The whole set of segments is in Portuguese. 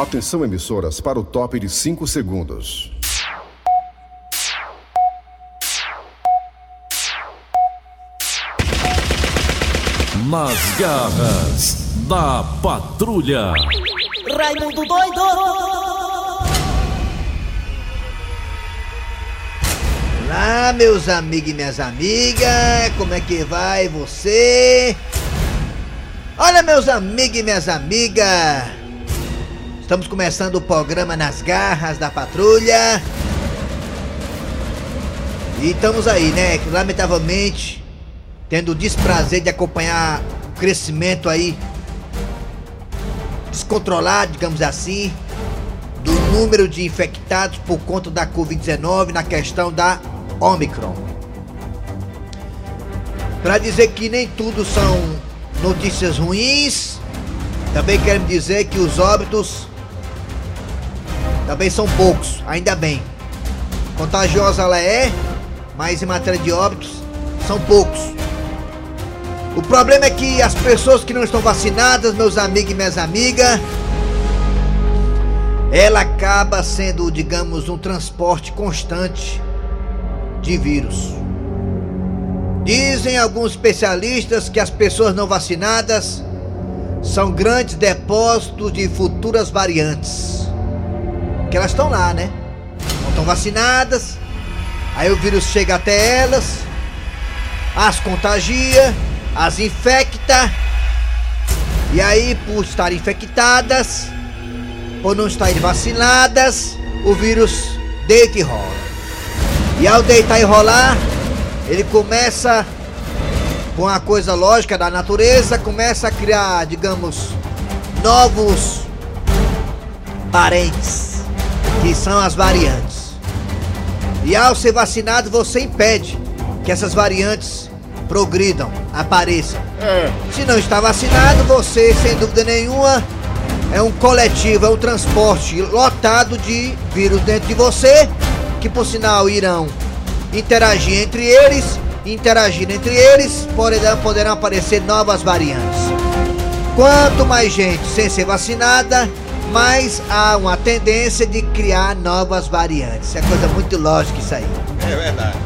Atenção emissoras para o top de 5 segundos. Nas garras da patrulha. Raimundo doido! Olá, meus amigos e minhas amigas, como é que vai você? Olha, meus amigos e minhas amigas, estamos começando o programa Nas Garras da Patrulha. E estamos aí, né? Lamentavelmente, tendo o desprazer de acompanhar o crescimento aí descontrolado, digamos assim, do número de infectados por conta da Covid-19 na questão da Omicron. Para dizer que nem tudo são notícias ruins, também quero dizer que os óbitos também são poucos, ainda bem. Contagiosa ela é, mas em matéria de óbitos são poucos. O problema é que as pessoas que não estão vacinadas, meus amigos e minhas amigas, ela acaba sendo, digamos, um transporte constante de vírus. Dizem alguns especialistas que as pessoas não vacinadas são grandes depósitos de futuras variantes. Que elas estão lá, né? Não estão vacinadas, aí o vírus chega até elas, as contagia as infecta. E aí, por estarem infectadas, por não estarem vacinadas, o vírus deita e rola. E ao deitar e rolar, ele começa, com a coisa lógica da natureza, começa a criar, digamos, novos parentes, que são as variantes. E ao ser vacinado, você impede que essas variantes progridam, apareçam. É. Se não está vacinado, você, sem dúvida nenhuma, é um coletivo, é um transporte lotado de vírus dentro de você, que por sinal irão interagir entre eles, interagir entre eles, poderão, poderão aparecer novas variantes. Quanto mais gente sem ser vacinada, mais há uma tendência de criar novas variantes. É coisa muito lógica isso aí. É verdade.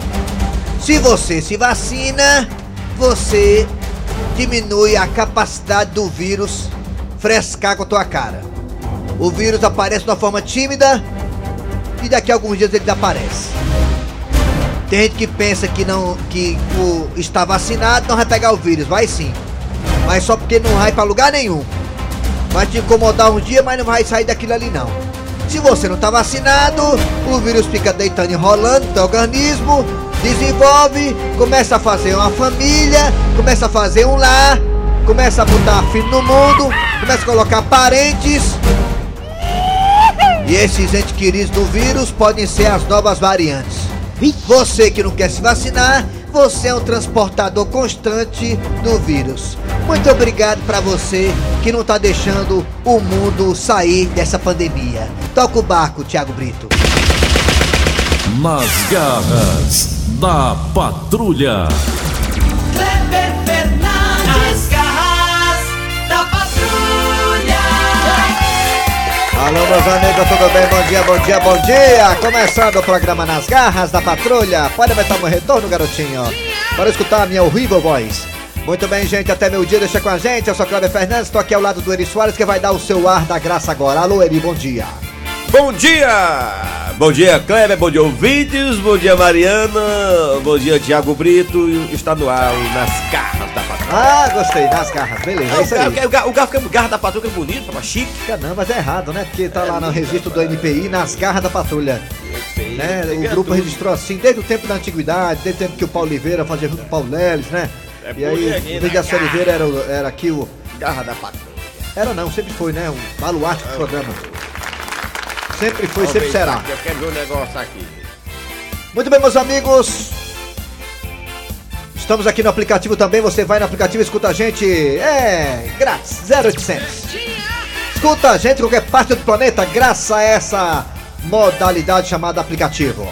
Se você se vacina, você diminui a capacidade do vírus frescar com a tua cara. O vírus aparece de uma forma tímida e daqui a alguns dias ele desaparece. Tem gente que pensa que não que o, está vacinado não vai pegar o vírus, vai sim. Mas só porque não vai para lugar nenhum. Vai te incomodar um dia, mas não vai sair daquilo ali não. Se você não está vacinado, o vírus fica deitando e rolando no teu organismo, desenvolve, começa a fazer uma família, começa a fazer um lar, começa a botar filho no mundo, começa a colocar parentes. E esses entes queridos do vírus podem ser as novas variantes. Você que não quer se vacinar, você é um transportador constante do vírus. Muito obrigado para você que não tá deixando o mundo sair dessa pandemia. Toca o barco, Thiago Brito. Nas garras da patrulha. Kleber Fernandes, garras da patrulha! Alô, meus amigos, tudo bem? Bom dia, bom dia, bom dia! Começando o programa Nas Garras da Patrulha. Pode aumentar meu retorno, garotinho. Para escutar a minha horrível voz. Muito bem, gente, até meu dia, deixa com a gente. Eu sou Cláudio Fernandes, estou aqui ao lado do Eri Soares, que vai dar o seu ar da graça agora. Alô, Eri, bom dia. Bom dia! Bom dia, Kleber, bom dia, ouvintes, bom dia, Mariana, bom dia, Tiago Brito, está no ar o nas garras da patrulha. Ah, gostei, nas garras, beleza, é isso aí. o, ga- o, o garro fica garra da patrulha fica bonito, fica chique. Não, mas é errado, né? Porque tá lá no registro do NPI, nas garras da patrulha. Né? O grupo registrou assim desde o tempo da antiguidade, desde o tempo que o Paulo Oliveira fazia junto com o Paulo Leles, né? É e aí, o né? Dejaci Oliveira era, o- era aqui o. Garra da patrulha. Era não, sempre foi, né? Um baluarte do programa. Sempre foi, sempre será. Eu quero ver um negócio aqui. Muito bem, meus amigos. Estamos aqui no aplicativo também. Você vai no aplicativo e escuta a gente. É grátis, 0800. Escuta a gente qualquer parte do planeta, graças a essa modalidade chamada aplicativo.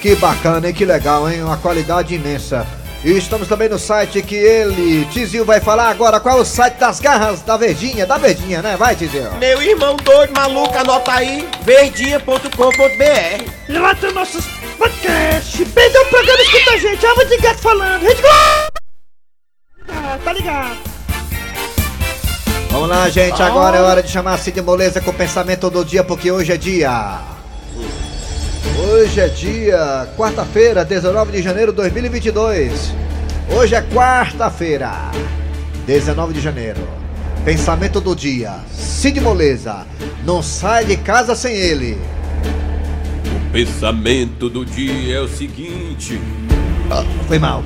Que bacana, hein? Que legal, hein? Uma qualidade imensa. E estamos também no site que ele, Tizil, vai falar agora. Qual é o site das garras da Verdinha? Da Verdinha, né? Vai, Tizil. Meu irmão doido, maluco, anota aí, verdinha.com.br. E lá tem nossos podcasts. Perdeu o programa, escuta a gente. Ava de gato falando. Rede Globo. Ah, tá ligado. Vamos lá, gente. Agora é hora de chamar Cid Moleza com o pensamento do dia, porque hoje é dia. Hoje é dia, quarta-feira, 19 de janeiro de 2022. Hoje é quarta-feira, 19 de janeiro. Pensamento do dia. Cid Moleza. Não sai de casa sem ele. O pensamento do dia é o seguinte: Foi mal.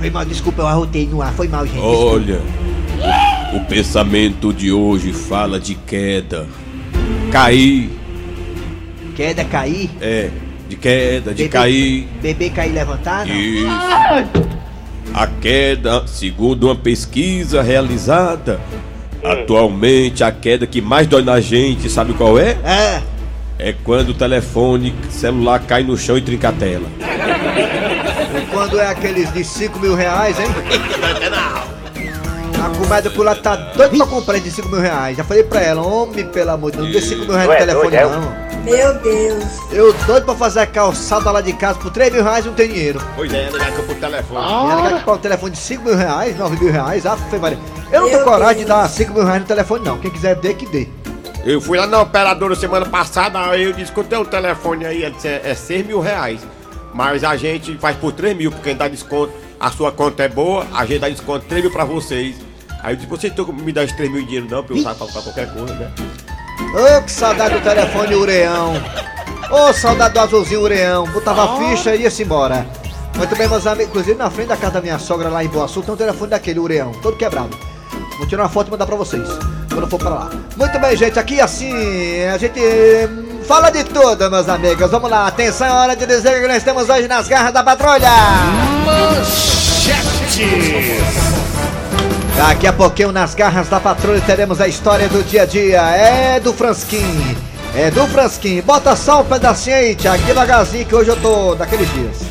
Foi mal, desculpa, eu arrotei no ar. Foi mal, gente. desculpa. olha, o, o pensamento de hoje fala de queda. Cair, Queda, cair. é, de queda, de Bebê- cair. Bebê cair, levantar, não? Isso. A queda, segundo uma pesquisa realizada, atualmente a queda que mais dói na gente, sabe qual é? É. É quando o telefone celular cai no chão e trinca a tela. E quando é aqueles de 5 mil reais, hein? A comédia por lá tá doido pra comprar de 5 mil reais. Já falei pra ela, homem, pelo amor de Deus, não dê 5 mil reais no telefone, não. Meu Deus. Eu doido pra fazer a calçada lá de casa por 3 mil reais e não tem dinheiro. Pois é, ela comprou o telefone. E ela quer comprar um telefone de 5 mil reais, 9 mil reais, ah, foi Maria. Eu não tenho coragem de Deus. dar 5 mil reais no telefone, não. Quem quiser dê, que dê. Eu fui lá na operadora semana passada, aí eu disse que eu tenho um telefone aí, ela disse, é 6 mil reais. Mas a gente faz por 3 mil, porque dá desconto, a sua conta é boa, a gente dá desconto 3 mil pra vocês. Aí eu disse, vocês estão me dando esses 3 mil em dinheiro não, pra eu usar pra, pra qualquer coisa, né? Ô, que saudade do telefone ureão. Ô, saudade do azulzinho ureão. Botava a ficha e ia-se embora. Muito bem, meus amigos. Inclusive, na frente da casa da minha sogra lá em Boa Sul, tem um telefone daquele ureão, todo quebrado. Vou tirar uma foto e mandar pra vocês, quando for pra lá. Muito bem, gente. Aqui, assim, a gente hum, fala de tudo, meus amigos. Vamos lá. Atenção, é hora de dizer que nós estamos hoje nas garras da patrulha. Daqui a pouquinho, nas garras da patrulha, teremos a história do dia a dia. É do Fransquim. É do Fransquim. Bota só um pedacinho aí, Thiago, devagarzinho, que hoje eu tô daqueles dias.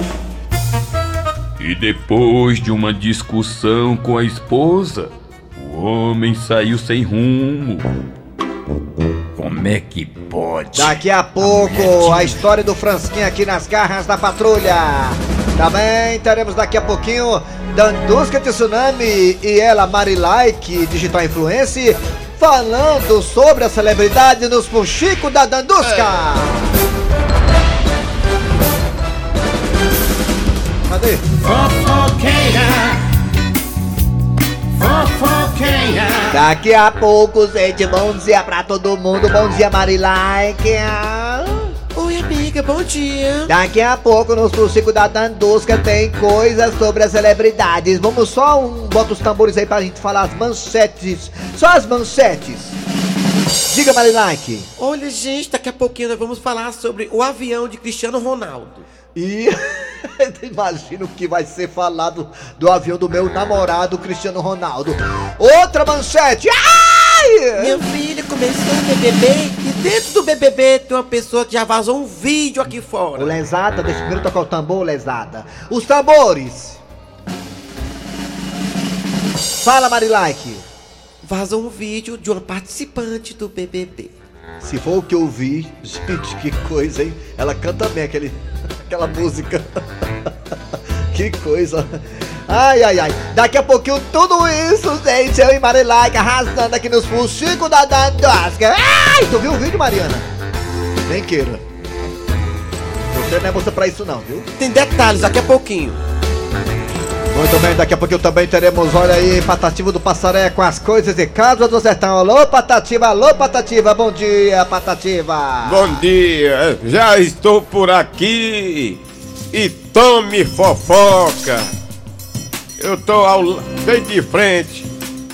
E depois de uma discussão com a esposa, o homem saiu sem rumo. Como é que pode? Daqui a pouco, a história do Fransquim aqui nas garras da patrulha. Também teremos daqui a pouquinho Dandusca Tsunami e ela Marilike, digital influencer, falando sobre a celebridade nos fuxico da Dandusca. Cadê? Daqui a pouco, gente, bom dia pra todo mundo. Bom dia, Marilike. Amiga, bom dia. Daqui a pouco, no Fuxico da Dandusca, tem coisas sobre as celebridades. Vamos só um. Bota os tambores aí pra gente falar as manchetes. Só as manchetes. Diga, Marilike. Olha, gente, daqui a pouquinho nós vamos falar sobre o avião de Cristiano Ronaldo. E imagino que vai ser falado do avião do meu namorado Cristiano Ronaldo. Outra manchete. Ai! Meu filho começou o BBB e dentro do BBB tem uma pessoa que já vazou um vídeo aqui fora. Lesada, deixa eu primeiro tocar o tambor, Lesada. Os tambores. Fala, Marilike. Vazou um vídeo de uma participante do BBB. Se for o que eu vi, gente, que coisa, hein? Ela canta bem aquele, aquela música. que coisa. Ai, ai, ai. Daqui a pouquinho tudo isso, gente. Eu e Marilike arrasando aqui nos fuxicos da Dandosca. Ai, tu viu o vídeo, Mariana? Nem queira. Você não é moça pra isso não, viu? Tem detalhes daqui a pouquinho. Muito bem, daqui a pouquinho também teremos, olha aí, Patativa do Passaré com as coisas de casa do sertão. Alô, Patativa, alô, Patativa, bom dia, Patativa. Bom dia, já estou por aqui e tome fofoca. Eu tô ao, bem de frente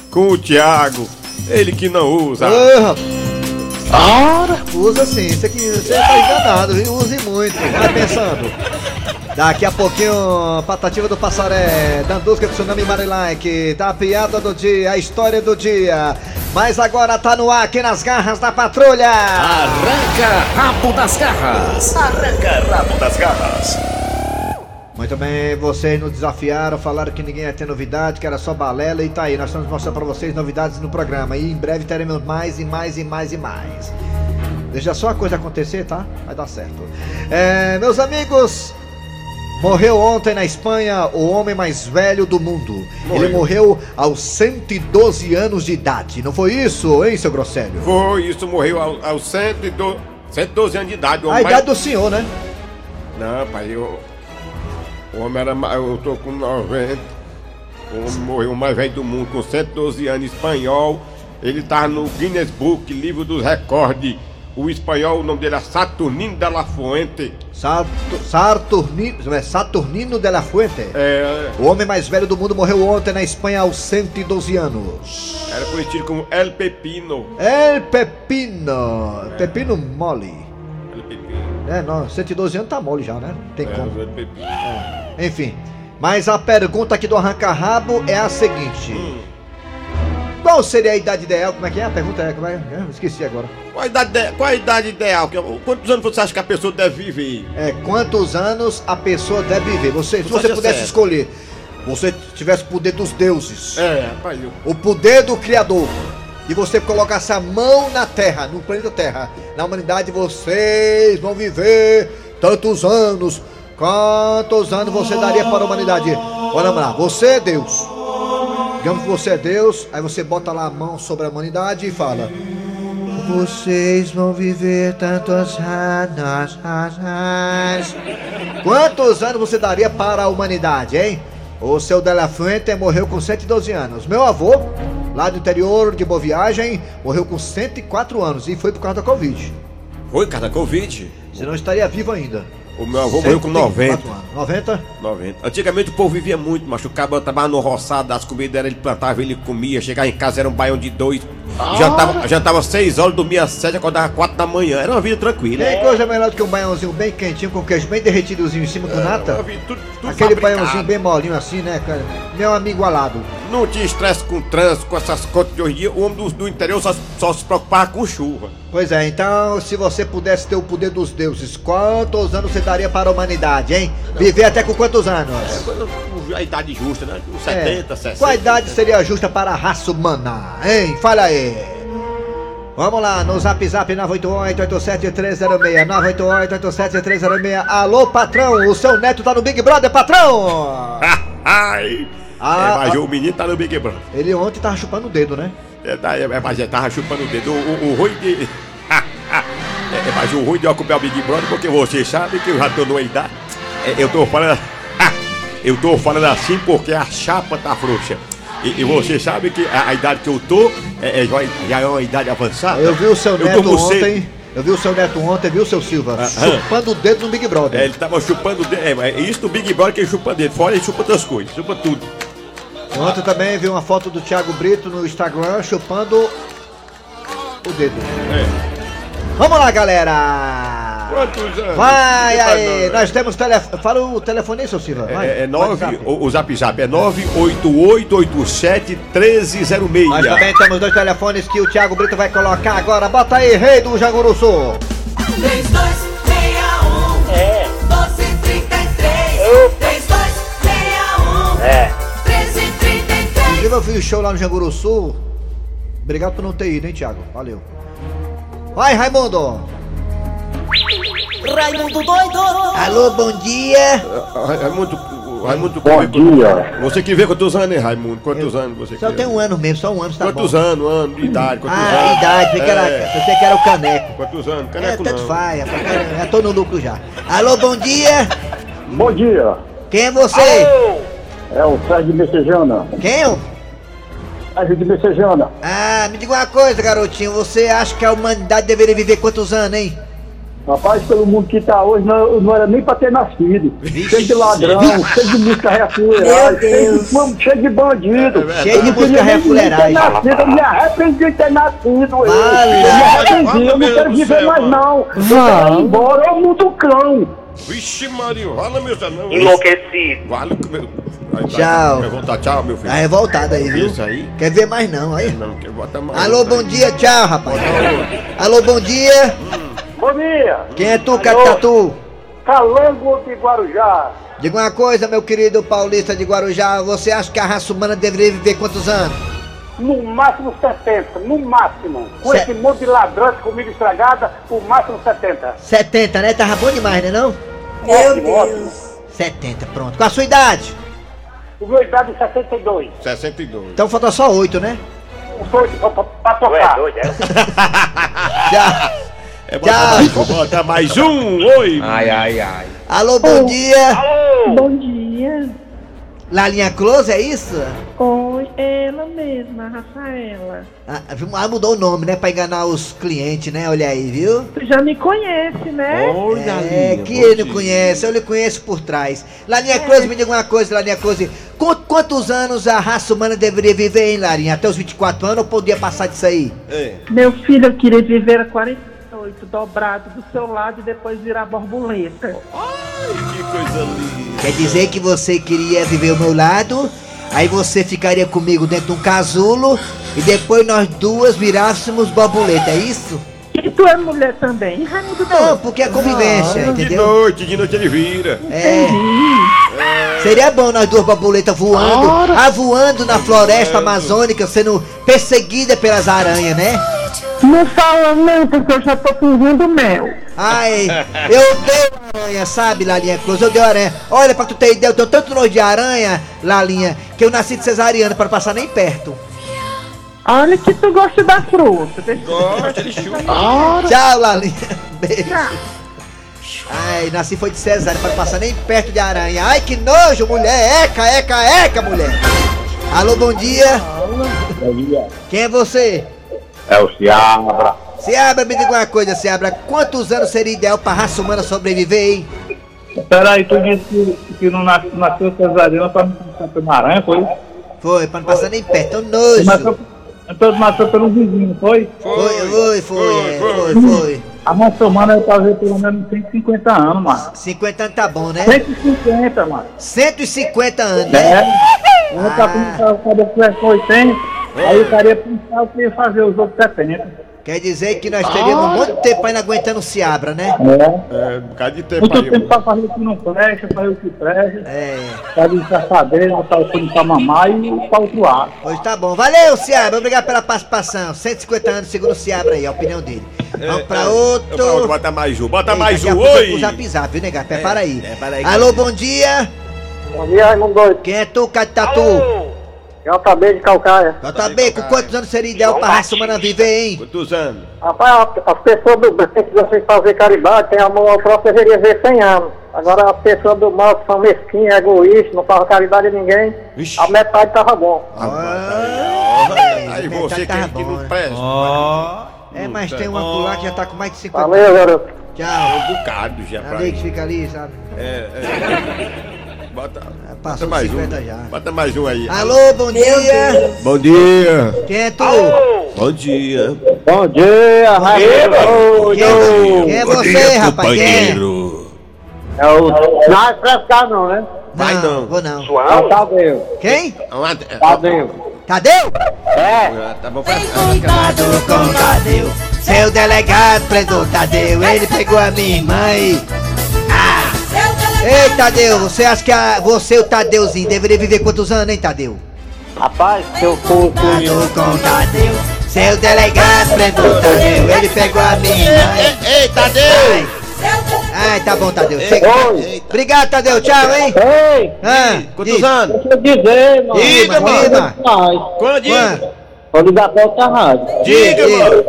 com o Thiago, ele que não usa. Rapaz. Usa sim, isso aqui, você tá enganado, viu? Use muito, vai pensando. Daqui a pouquinho, Patativa do Passaré, Dandusca, Tsunami Marilike, tá a piada do dia, a história do dia. Mas agora tá no ar aqui nas garras da patrulha. Arranca rabo das garras. Muito bem, vocês nos desafiaram, falaram que ninguém ia ter novidade, que era só balela e tá aí, nós estamos mostrando pra vocês novidades no programa e em breve teremos mais e mais e mais e mais. Deixa só a coisa acontecer, tá? Vai dar certo. É, meus amigos, morreu ontem na Espanha o homem mais velho do mundo. Ele morreu aos 112 anos de idade, não foi isso, hein, seu Grosselho? Foi, isso morreu ao- aos 112, 112 anos de idade. A homem idade mais- do senhor, né? Não, pai, eu. O homem era. ma- Eu tô com 90. O homem morreu o mais velho do mundo, com 112 anos, espanhol. Ele tá no Guinness Book, livro dos recordes. O espanhol, o nome dele é Saturnino de la Fuente. Sato- Saturnino, é Saturnino de la Fuente. É, O homem mais velho do mundo morreu ontem na Espanha aos 112 anos. era conhecido como El Pepino. El Pepino. Pepino mole. El Pepino. É, não, 112 anos tá mole já, né? Não tem É, como. El Pepino. Enfim. Mas a pergunta aqui do Arranca-Rabo é a seguinte: Qual seria a idade ideal? Como é que é? A pergunta é, como é? É, esqueci agora. Qual a idade, de- qual a idade ideal? Quantos anos você acha que a pessoa deve viver? É, quantos anos a pessoa deve viver? Você, se Você pudesse certo. escolher, você tivesse o poder dos deuses. É, rapaz, eu. o poder do Criador e você colocasse a mão na Terra, no planeta Terra, na humanidade, vocês vão viver tantos anos. Quantos anos você daria para a humanidade? Olha lá, você é Deus. Digamos que você é Deus, aí você bota lá a mão sobre a humanidade e fala: Vocês vão viver tantos anos. anos." Quantos anos você daria para a humanidade, hein? O seu Della Fuente morreu com 112 anos. Meu avô, lá do interior de Boa Viagem, morreu com 104 anos e foi por causa da Covid. Foi, cara, Covid. Senão estaria vivo ainda. O meu avô morreu com 90. 104 anos. 90? 90. Antigamente o povo vivia muito, mas o cabo trabalhava no roçado, as comidas era ele plantava, ele comia, chegava em casa era um baião de dois, jantava, jantava seis horas, dormia às sete, acordava quatro da manhã. Era uma vida tranquila. Tem coisa melhor do que um baiãozinho bem quentinho, com queijo bem derretidozinho em cima com Uma nata? vida tudo, tudo Aquele fabricado. baiãozinho bem molinho assim, né, cara? Meu amigo alado. Não tinha estresse com trânsito, com essas contas de hoje em dia. O homem do, do interior só, só se preocupava com chuva. Pois é, então, se você pudesse ter o poder dos deuses, quantos anos você daria para a humanidade, hein? Viver até com quantos anos? A idade justa, né? É. 70, 60. Qual a idade seria justa para a raça humana, hein? Fala aí. Vamos lá, no zap zap 988-87306, 988-87306. Alô, patrão, o seu neto tá no Big Brother, patrão! Ai! Ah, é, mas ah. o menino tá no Big Brother. Ele ontem tava chupando o dedo, né? É, tá, é, mas ele tava chupando o dedo. O, o, o ruim de. é, é, mas o ruim de ocupar o Big Brother, porque você sabe que eu já tô numa idade. É, eu tô falando. eu tô falando assim porque a chapa tá frouxa. E, e você sabe que a, a idade que eu tô é, é, já, já é uma idade avançada. Eu vi o seu Eu neto ontem. Eu vi o seu neto ontem, viu, seu Silva? Ah, chupando o dedo no Big Brother. É, ele tava chupando o dedo. É, é isso do Big Brother que ele chupa dele. Fora ele chupa outras coisas, chupa tudo. Ontem também vi uma foto do Thiago Brito no Instagram chupando o dedo. É. Vamos lá, galera! Quantos anos? Vai aí, dando? nós temos telefone. Fala o telefone aí, seu Silva. Vai. É, é nove, WhatsApp. o, o zap zap é 98887 1306. Nós também temos dois telefones que o Thiago Brito vai colocar agora. Bota aí, rei do Janguru Sul. 3261 Inclusive eu fiz o show lá no Janguru Sul. Obrigado por não ter ido, hein, Thiago? Valeu. Vai, Raimundo! Raimundo doido Alô, bom dia! Ra- Raimundo, Raimundo, Bom dia. Você que vê quantos anos, hein, Raimundo? Quantos anos você Só tem um ano mesmo, só um ano, tá Quantos bom. anos, ano, de idade, quantos Ah, anos? idade, era, É, pensei que era o caneco. Quantos anos? É, Caneco tanto não. faz, rapaz, já tô no lucro já. Alô, bom dia! Bom dia. Quem é você? É o Sérgio Messejana. Quem? É? Sérgio de Messejana. Ah, me diga uma coisa, garotinho. Você acha que a humanidade deveria viver quantos anos, hein? Rapaz, pelo mundo que tá hoje, não, não era nem pra ter nascido. cheio de ladrão, cheio de música refuleiragem, cheio, Deus. de- mano, cheio de bandido. Cheio de Eu música refuleiragem. Eu me arrependi de ter nascido. eu. Vale. Eu me arrependi, Fala, eu não quero Deus viver céu, mais mano. não. Eu ir embora, ô mundo cão. Vixe, Maria, fala, meu não. Enlouquecido. Vale, meu... Aí, Tchau. Vai voltar, tchau, meu filho. Tá revoltado aí, viu? Isso aí? Quer ver mais não, aí? Não, quer botar mais. Alô, bom dia, tchau, rapaz. Alô, bom dia. Bom dia. Quem é tu? Catatu? Calango de Guarujá. Diga uma coisa, meu querido paulista de Guarujá, você acha que a raça humana deveria viver quantos anos? No máximo 70, no máximo. Com esse monte de ladrão de comida estragada, o máximo 70. 70, né? Tava bom demais, né não? Ótimo, ótimo. 70, pronto. Com a sua idade? O meu idade é 62. 62. Então falta só 8, né? Foi pra, pra, pra tocar. Já. É, bota Tchau. mais um, bota mais um. Oi. Ai, ai, ai. Alô, bom dia. Bom dia. Lalinha Close, é isso? Oi, ela mesma, Rafaela. Ah, mudou o nome, né? Pra enganar os clientes, né? Olha aí, viu? Tu já me conhece, né? Olha É, que ele não conhece, eu lhe conheço por trás. Lalinha Close, me diga uma coisa, Lalinha Close. Qu- quantos anos a raça humana deveria viver, hein, Larinha? Até os 24 anos ou podia passar disso aí? É. Meu filho, eu queria viver a 48, dobrado do seu lado e depois virar borboleta. Que coisa linda. Quer dizer que você queria viver ao meu lado, aí você ficaria comigo dentro de um casulo e depois nós duas virássemos borboleta, é isso? E tu é mulher também, Raimundo Não, doido. porque é convivência, De entendeu? noite, de noite ele vira. É. Seria bom nós duas borboletas voando, ah, voando na floresta amazônica, sendo perseguida pelas aranhas, né? Não fala não, porque eu já tô pedindo mel. Ai, eu odeio aranha, sabe, Lalinha Cruz? Eu odeio aranha. Olha, pra tu ter ideia, eu tenho tanto nojo de aranha, Lalinha, que eu nasci de cesariana pra passar nem perto. Olha que tu gosta da fruta. Gosta, ele chupa. Tchau, Lalinha. Beijo. Ai, nasci foi de cesárea pra não passar nem perto de aranha. Ai, que nojo, mulher. Eca, eca, eca, mulher. Alô, bom dia. Quem é você? É o Ciabra. Seabra, me diga uma coisa, Seabra. Quantos anos seria ideal pra raça humana sobreviver, hein? Peraí, tu disse que, que não nas- nasceu cesariana pra não passar pela aranha, foi? Foi, pra não passar nem perto. Tão nojo. Nasceu, então nasceu pelo vizinho, foi? Foi, foi, foi, é, foi, foi. A raça humana eu tava pelo menos 150 anos, mano. 50 anos tá bom, né? 150, mano. 150 anos, É. né? Tá que o cara com 80, aí o cara ia pensar o que ia fazer os outros 70. Quer dizer que nós teríamos um monte de tempo ainda aguentando o Seabra, né? É. É, um bocado de tempo Muito aí. tempo pra fazer o que não presta, fazer o que presta, É. fazer engraçadeira, botar o filho pra mamar e pra outro lado. Hoje tá bom. Valeu, Seabra. Obrigado pela participação. 150 anos, segundo o Seabra aí, a opinião dele. Vamos pra É, outro. pra outro, Bota mais um, bota Ei, mais um. Oi. Zap zap, viu, nega? Prepara aí. é, para aí. Alô, bom dia. Bom dia, Raimundo Doido. Quem é tu, Catatu? JB de Calcaia. JB, com quantos anos seria ideal pra raça humana viver, hein? Quantos anos? Rapaz, as pessoas do bem que gostam de fazer caridade, tem amor ao próximo, deveria ver 100 anos. Agora as pessoas do mal que são mesquinhas, egoístas, não fazem caridade a ninguém, Vixe. a metade tava bom. Aí metade você tava que, que bom, não né? presta. É, mas tem uma por lá que já tá com mais de 50 Valeu, garoto. Tchau. Um bocado já pra Ali que aí. fica ali, sabe? É, é. Bota, Passou bota mais 50 um. já. Bota mais um aí. Alô, bom dia. Bom dia. Quem é tu? Bom dia. Bom dia, Raimundo Quem é, quem é você, dia, rapaz? Quem é? companheiro. É o... Não é frescar não, né? Vai não. Vou não. É o Tadeu. Quem? Tadeu. Tadeu? Tá bom, Tem faz- cuidado com Tadeu. Seu delegado prendeu Tadeu. Ele pegou a minha irmã Ei, Tadeu, você acha que a, você, o Tadeuzinho, deveria viver quantos anos, hein, Tadeu? Rapaz, se eu for Tadeu com Tadeu. Seu delegado prendeu Tadeu. Ele pegou a minha irmã e... Ei, Tadeu! Seu. Ai, tá bom, Tadeu. Chega. Obrigado, Tadeu. Tchau, hein? Ei, Ah, Quantos diz. anos? deixa eu dizer, mano. Diga, mano. Diga. Quando? Quanto? Vou ligar pra outra rádio. Diga, Diga. mano.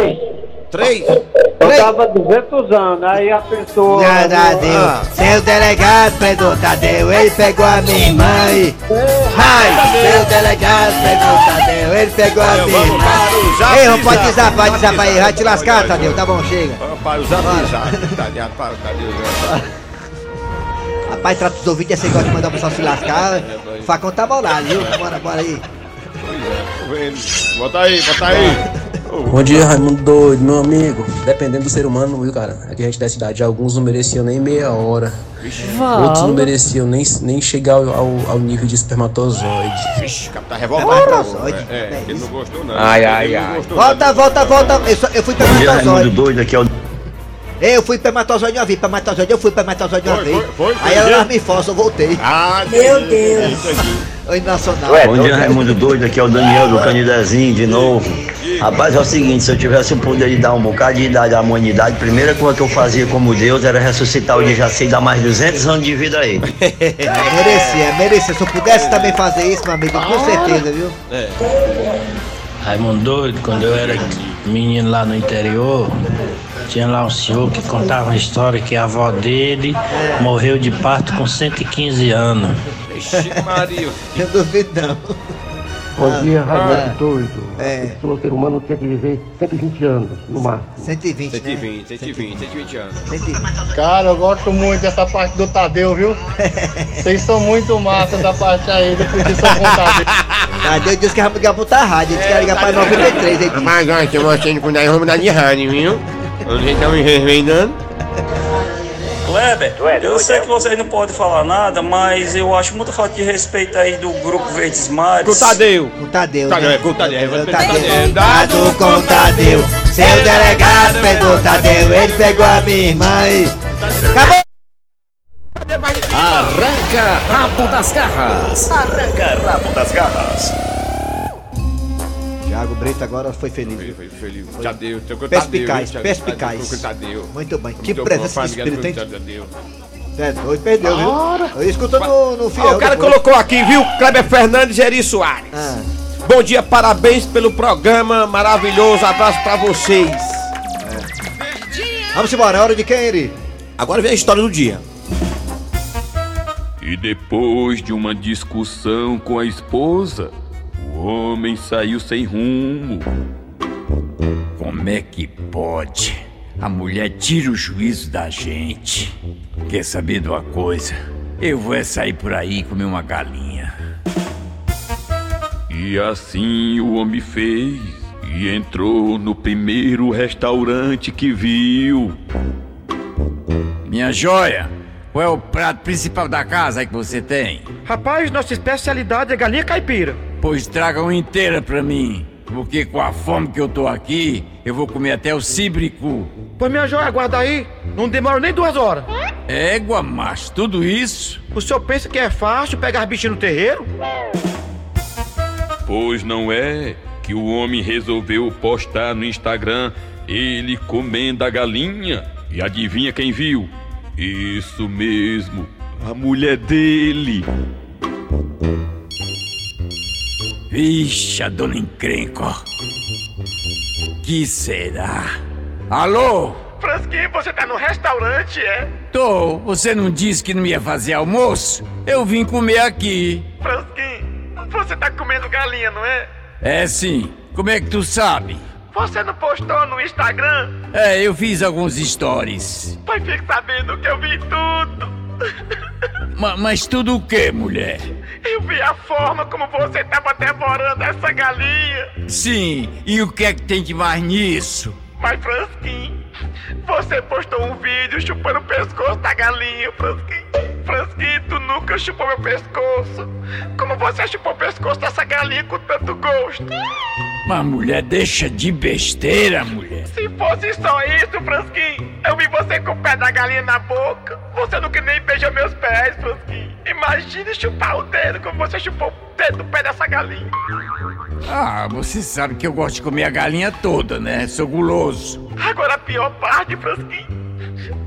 Ei, Três. eu tava 200 anos, aí a pessoa... Nada, Tadeu. Ah. Seu delegado prendeu Tadeu. Ele pegou a minha irmã e... Ai, seu delegado prendeu Tadeu. Ele pegou a minha zap. Ei, pode desabafar, desabafar aí. Vai te lascar, Tadeu. Tá bom, chega. Para o zap zap. Tadeu, para o Tadeu. Rapaz, trata os ouvintes, você gosta de mandar o pessoal se lascar. O facão tá bolado, viu? Bora, bora aí. Bota aí, bota aí. Bom dia, Raimundo doido, meu amigo. Dependendo do ser humano, viu, cara? Aqui a gente da cidade, alguns não mereciam nem meia hora. Outros não mereciam nem, nem chegar ao, ao, ao nível de espermatozoide. Vixe, o cara tá revoltado. Espermatozoide. É, é, ele não gostou não. Ai, ai, ai. gostou, Volta, não. volta, volta. Eu, só- eu fui Bom dia, Raimundo espermatozoide. doido, aqui é o Eu fui espermatozoide uma vez, espermatozoide, eu fui espermatozoide uma Foi, vez. foi, foi, Aí ela me força, eu voltei. Ah, Meu Deus. Oi, Nacional. Bom dia, Raimundo Doido. Aqui é o Daniel do Canidezinho de novo. Rapaz, é o seguinte: se eu tivesse o poder de dar um bocado de idade à humanidade, a primeira coisa que eu fazia como Deus era ressuscitar o Dejaci e dar mais 200 anos de vida a ele. Merecia, merecia. Se eu pudesse também fazer isso, meu amigo, com certeza, viu? Raimundo doido, quando eu era menino lá no interior, tinha lá um senhor que contava uma história que a avó dele morreu de parto com 115 anos. Ixi, Maria. Eu duvido não. Bom dia, Raimundo Ah. Doido. É. Falou que o humano tinha que viver 120 anos, no máximo. 120, né? 120, 120, 120 anos. 120. Cara, eu gosto muito dessa parte do Tadeu, viu? Vocês são muito massa da parte aí do Petição com Tadeu. Tadeu disse que vai ligar pra outra rádio, disse que ia ligar pra 93, ele disse. Mas olha, tem uma cena com nós vamos dar de rádio, viu? Onde a gente tá me revendando. Kleber, eu sei que vocês não podem falar nada, mas eu acho muita falta de respeito aí do grupo Verdes Mares. Com o Tadeu. Com o Tadeu, Tadeu, né? é com o Tadeu. é, Tadeu. Tadeu. Dado com o Tadeu. Seu delegado pegou o Tadeu, ele pegou a minha irmã e... Acabou! Arranca rabo das garras. Arranca rabo das garras. Thiago Brito agora foi feliz. viu? Foi feliz. Tadeu, tô com o Perspicaz, Tadeu, perspicaz. Tadeu. Muito bem. Que com presença a de espírito, hein? Tadeu. É, perdeu, viu? Eu escuto no, no fiel. Ah, o cara depois. colocou aqui, viu? Kleber Fernandes e Eri Soares. Ah. Bom dia, parabéns pelo programa maravilhoso. Abraço pra vocês. Vamos embora, é hora de quem, Eri? Agora vem a história do dia. E depois de uma discussão com a esposa, homem saiu sem rumo. Como é que pode? A mulher tira o juízo da gente. Quer saber de uma coisa? Eu vou é sair por aí e comer uma galinha. E assim o homem fez. E entrou no primeiro restaurante que viu. Minha joia, qual é o prato principal da casa aí que você tem? Rapaz, nossa especialidade é galinha caipira. Pois traga uma inteira pra mim. Porque com a fome que eu tô aqui, eu vou comer até o cibricu. Pois minha joia, aguarda aí. Não demora nem duas horas. Égua, macho, tudo isso? O senhor pensa que é fácil pegar bichinho no terreiro? Pois não é que o homem resolveu postar no Instagram ele comendo a galinha. E adivinha quem viu? Isso mesmo, a mulher dele. Vixe, dona encrenca. ó. Que será? Alô? Frasquinho, você tá no restaurante, é? Tô, você não disse que não ia fazer almoço? Eu vim comer aqui. Frasquinho, você tá comendo galinha, não é? É sim. Como é que tu sabe? Você não postou no Instagram? É, eu fiz alguns stories. Pai, fique sabendo que eu vi tudo. Ma- mas tudo o que, mulher? Eu vi a forma como você tava devorando essa galinha. Sim, e o que é que tem de mais nisso? Mas, Frasquinho, você postou um vídeo chupando o pescoço da galinha, Frasquinho. Frasquinho, tu nunca chupou meu pescoço. Como você chupou o pescoço dessa galinha com tanto gosto? Mas mulher, deixa de besteira, mulher. Se fosse só isso, Frasquinho, eu vi você com o pé da galinha na boca. Você nunca nem beijou meus pés, Frasquinho. Imagine chupar o dedo como você chupou o dedo do pé dessa galinha. Ah, você sabe que eu gosto de comer a galinha toda, né? Sou guloso. Agora a pior parte, Frasquinho,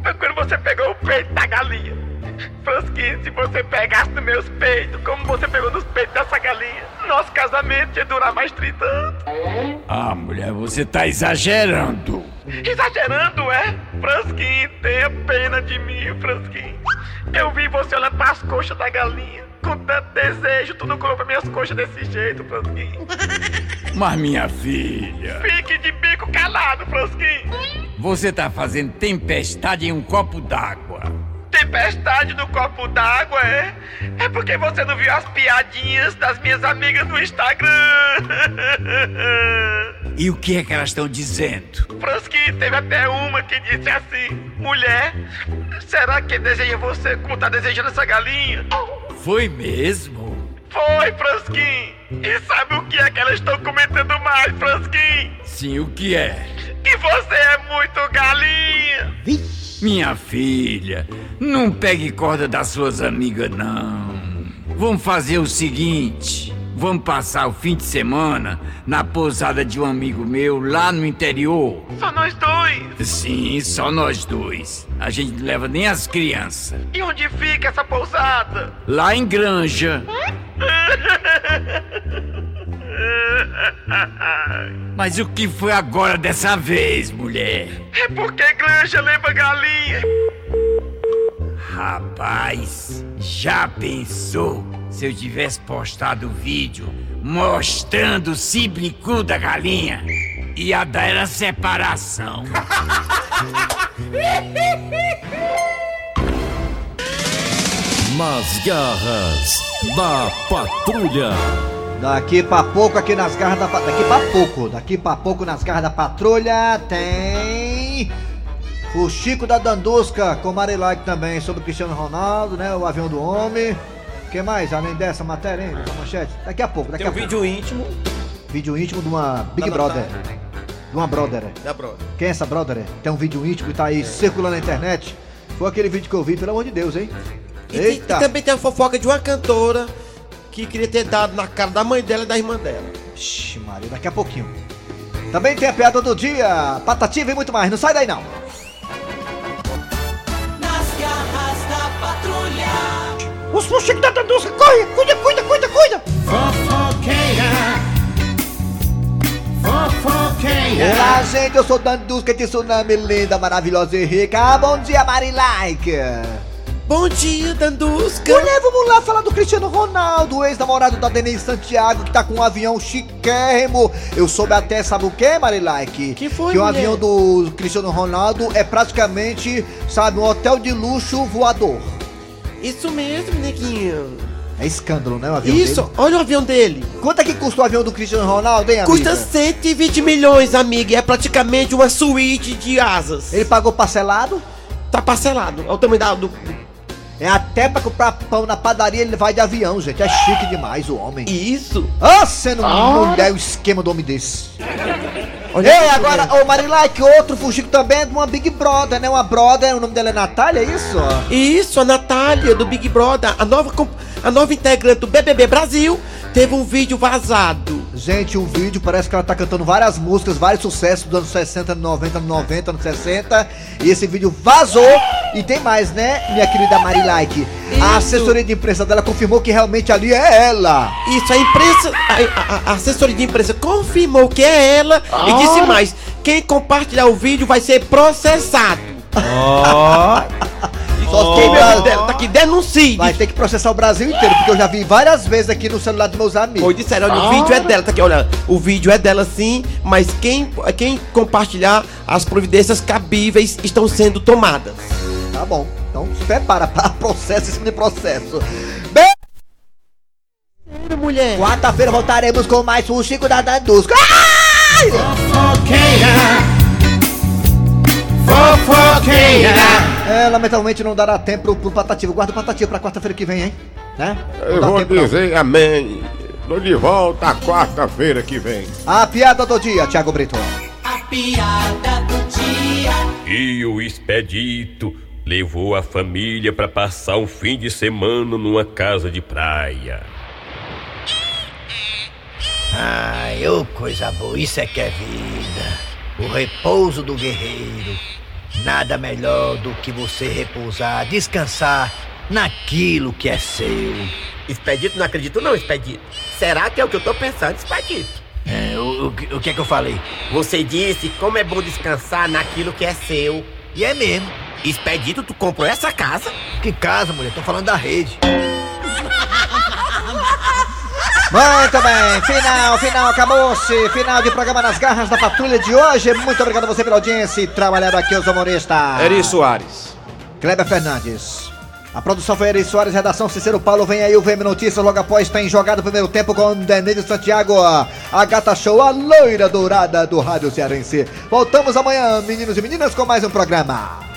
foi quando você pegou o peito da galinha. Frasquinho, se você pegasse nos meus peitos, como você pegou nos peitos dessa galinha, nosso casamento ia durar mais 30 anos. Ah, mulher, você tá exagerando. Exagerando, é? Frasquinho, tenha pena de mim, Frasquinho. Eu vi você olhando pras coxas da galinha. Com tanto desejo, tu não colocou minhas coxas desse jeito, Frasquinho. Mas minha filha, Fique de bico calado, Frasquinho. você tá fazendo tempestade em um copo d'água. Tempestade no copo d'água, é? É porque você não viu as piadinhas das minhas amigas no Instagram. E o que é que elas estão dizendo? Frasquinho, teve até uma que disse assim: Mulher, será que deseja você como tá desejando essa galinha? Foi mesmo? Foi, Frasquinho. E sabe o que é que elas estão comentando mais, Frasquinho? Sim, o que é? Que você é muito galinha. Vixe. Minha filha, não pegue corda das suas amigas, não. Vamos fazer o seguinte: vamos passar o fim de semana na pousada de um amigo meu lá no interior. Só nós dois. Sim, só nós dois. A gente não leva nem as crianças. E onde fica essa pousada? Lá em Granja. Mas o que foi agora dessa vez, mulher? É porque granja leva galinha. Rapaz, já pensou se eu tivesse postado o vídeo mostrando o ciblicu da galinha? Ia dar era separação. Nas garras da patrulha. Daqui pra pouco aqui nas garras da. Daqui pra pouco, daqui pra pouco nas garras da patrulha tem. O Chico da Dandusca com Marilike também sobre o Cristiano Ronaldo, né? O avião do homem. O que mais? Além dessa matéria, hein? Dessa manchete? Daqui a pouco, daqui Tem a um pouco. vídeo íntimo. Vídeo íntimo de uma Big Da Brother. Natália. De uma brother. Da brother. Quem é essa brother? Tem um vídeo íntimo que tá aí circulando na internet. Foi aquele vídeo que eu vi, pelo amor de Deus, hein? E, tem- e também tem a fofoca de uma cantora que queria ter dado na cara da mãe dela e da irmã dela. Ixi, Maria, daqui a pouquinho. Também tem a piada do dia, patativa e muito mais. Não sai daí não. Nas garras da patrulha. Os fuxicos da Dandusca, corre! Cuida, cuida, cuida, cuida! Fofoqueira. Fofoqueira. Olá, gente, eu sou Dandusca de Tsunami linda, maravilhosa e rica. Bom dia, Marilike! Bom dia, Dandusca! Mulher, vamos lá falar do Cristiano Ronaldo, ex-namorado da Denise Santiago, que tá com um avião chiquérrimo. Eu soube até, sabe o que, Marilike? Que foi, Que o mulher? avião do Cristiano Ronaldo é praticamente, sabe, um hotel de luxo voador. Isso mesmo, neguinho. É escândalo, né, o avião Isso, dele? olha o avião dele. Quanto é que custa o avião do Cristiano Ronaldo, hein, amiga? Custa 120 milhões, amiga. e É praticamente uma suíte de asas. Ele pagou parcelado? Tá parcelado. Olha o tamanho da, do. É até pra comprar pão na padaria ele vai de avião, gente. É chique demais o homem. Isso. Ah, sendo Ah. mulher, o esquema do homem desse. Olha Ei, que agora, ô Marilike, outro fuxico também é de uma Big Brother, né? Uma brother, o nome dela é Natália, é isso? Isso, a Natália do Big Brother, a nova, a nova integrante do BBB Brasil, teve um vídeo vazado. Gente, o vídeo parece que ela tá cantando várias músicas, vários sucessos dos anos 60, anos 90, anos 90, anos 60. E esse vídeo vazou. E tem mais, né, minha querida Marilike? A assessoria de imprensa dela confirmou que realmente ali é ela. Isso, a imprensa, a, a- a assessoria de imprensa confirmou que é ela e Ah. disse mais: quem compartilhar o vídeo vai ser processado. Só Quem que mesmo dela tá aqui, denuncie. Vai ter que processar o Brasil inteiro, porque eu já vi várias vezes aqui no celular dos meus amigos. Foi, disseram, olha, o vídeo é dela, tá aqui, olha, o vídeo é dela sim, mas quem, quem compartilhar, as providências cabíveis estão sendo tomadas. Tá bom, então se prepara para processo em cima de processo. Bem... mulher. Quarta-feira voltaremos com mais um Chico da Dandusca. Ai! É, lamentavelmente não dará tempo pro, pro Patativo. Guarda o Patativo pra quarta-feira que vem, hein? Né? Não Eu vou tempo, não. dizer amém. Tô de volta quarta-feira que vem. A piada do dia, Thiago Brito. A piada do dia. E o expedito levou a família para passar um fim de semana numa casa de praia. Ai, ô coisa boa, isso é que é vida. O repouso do guerreiro. Nada melhor do que você repousar, descansar naquilo que é seu. Expedito, não acredito não, Expedito. Será que é o que eu tô pensando, Expedito? É, o, o, que- o que é que eu falei? Você disse como é bom descansar naquilo que é seu. E é mesmo. Expedito, tu comprou essa casa? Que casa, mulher? Tô falando da rede. Muito bem, final, final, acabou-se. Final de programa nas garras da patrulha de hoje. Muito obrigado a você pela audiência e trabalhando aqui os humoristas. Eri Soares. Kleber Fernandes. A produção foi Eri Soares, redação Cicero Paulo. Vem aí o VM Notícias. Logo após tem jogado o primeiro tempo com Denise Santiago. A gata show, a loira dourada do Rádio Cearense. Voltamos amanhã, meninos e meninas, com mais um programa.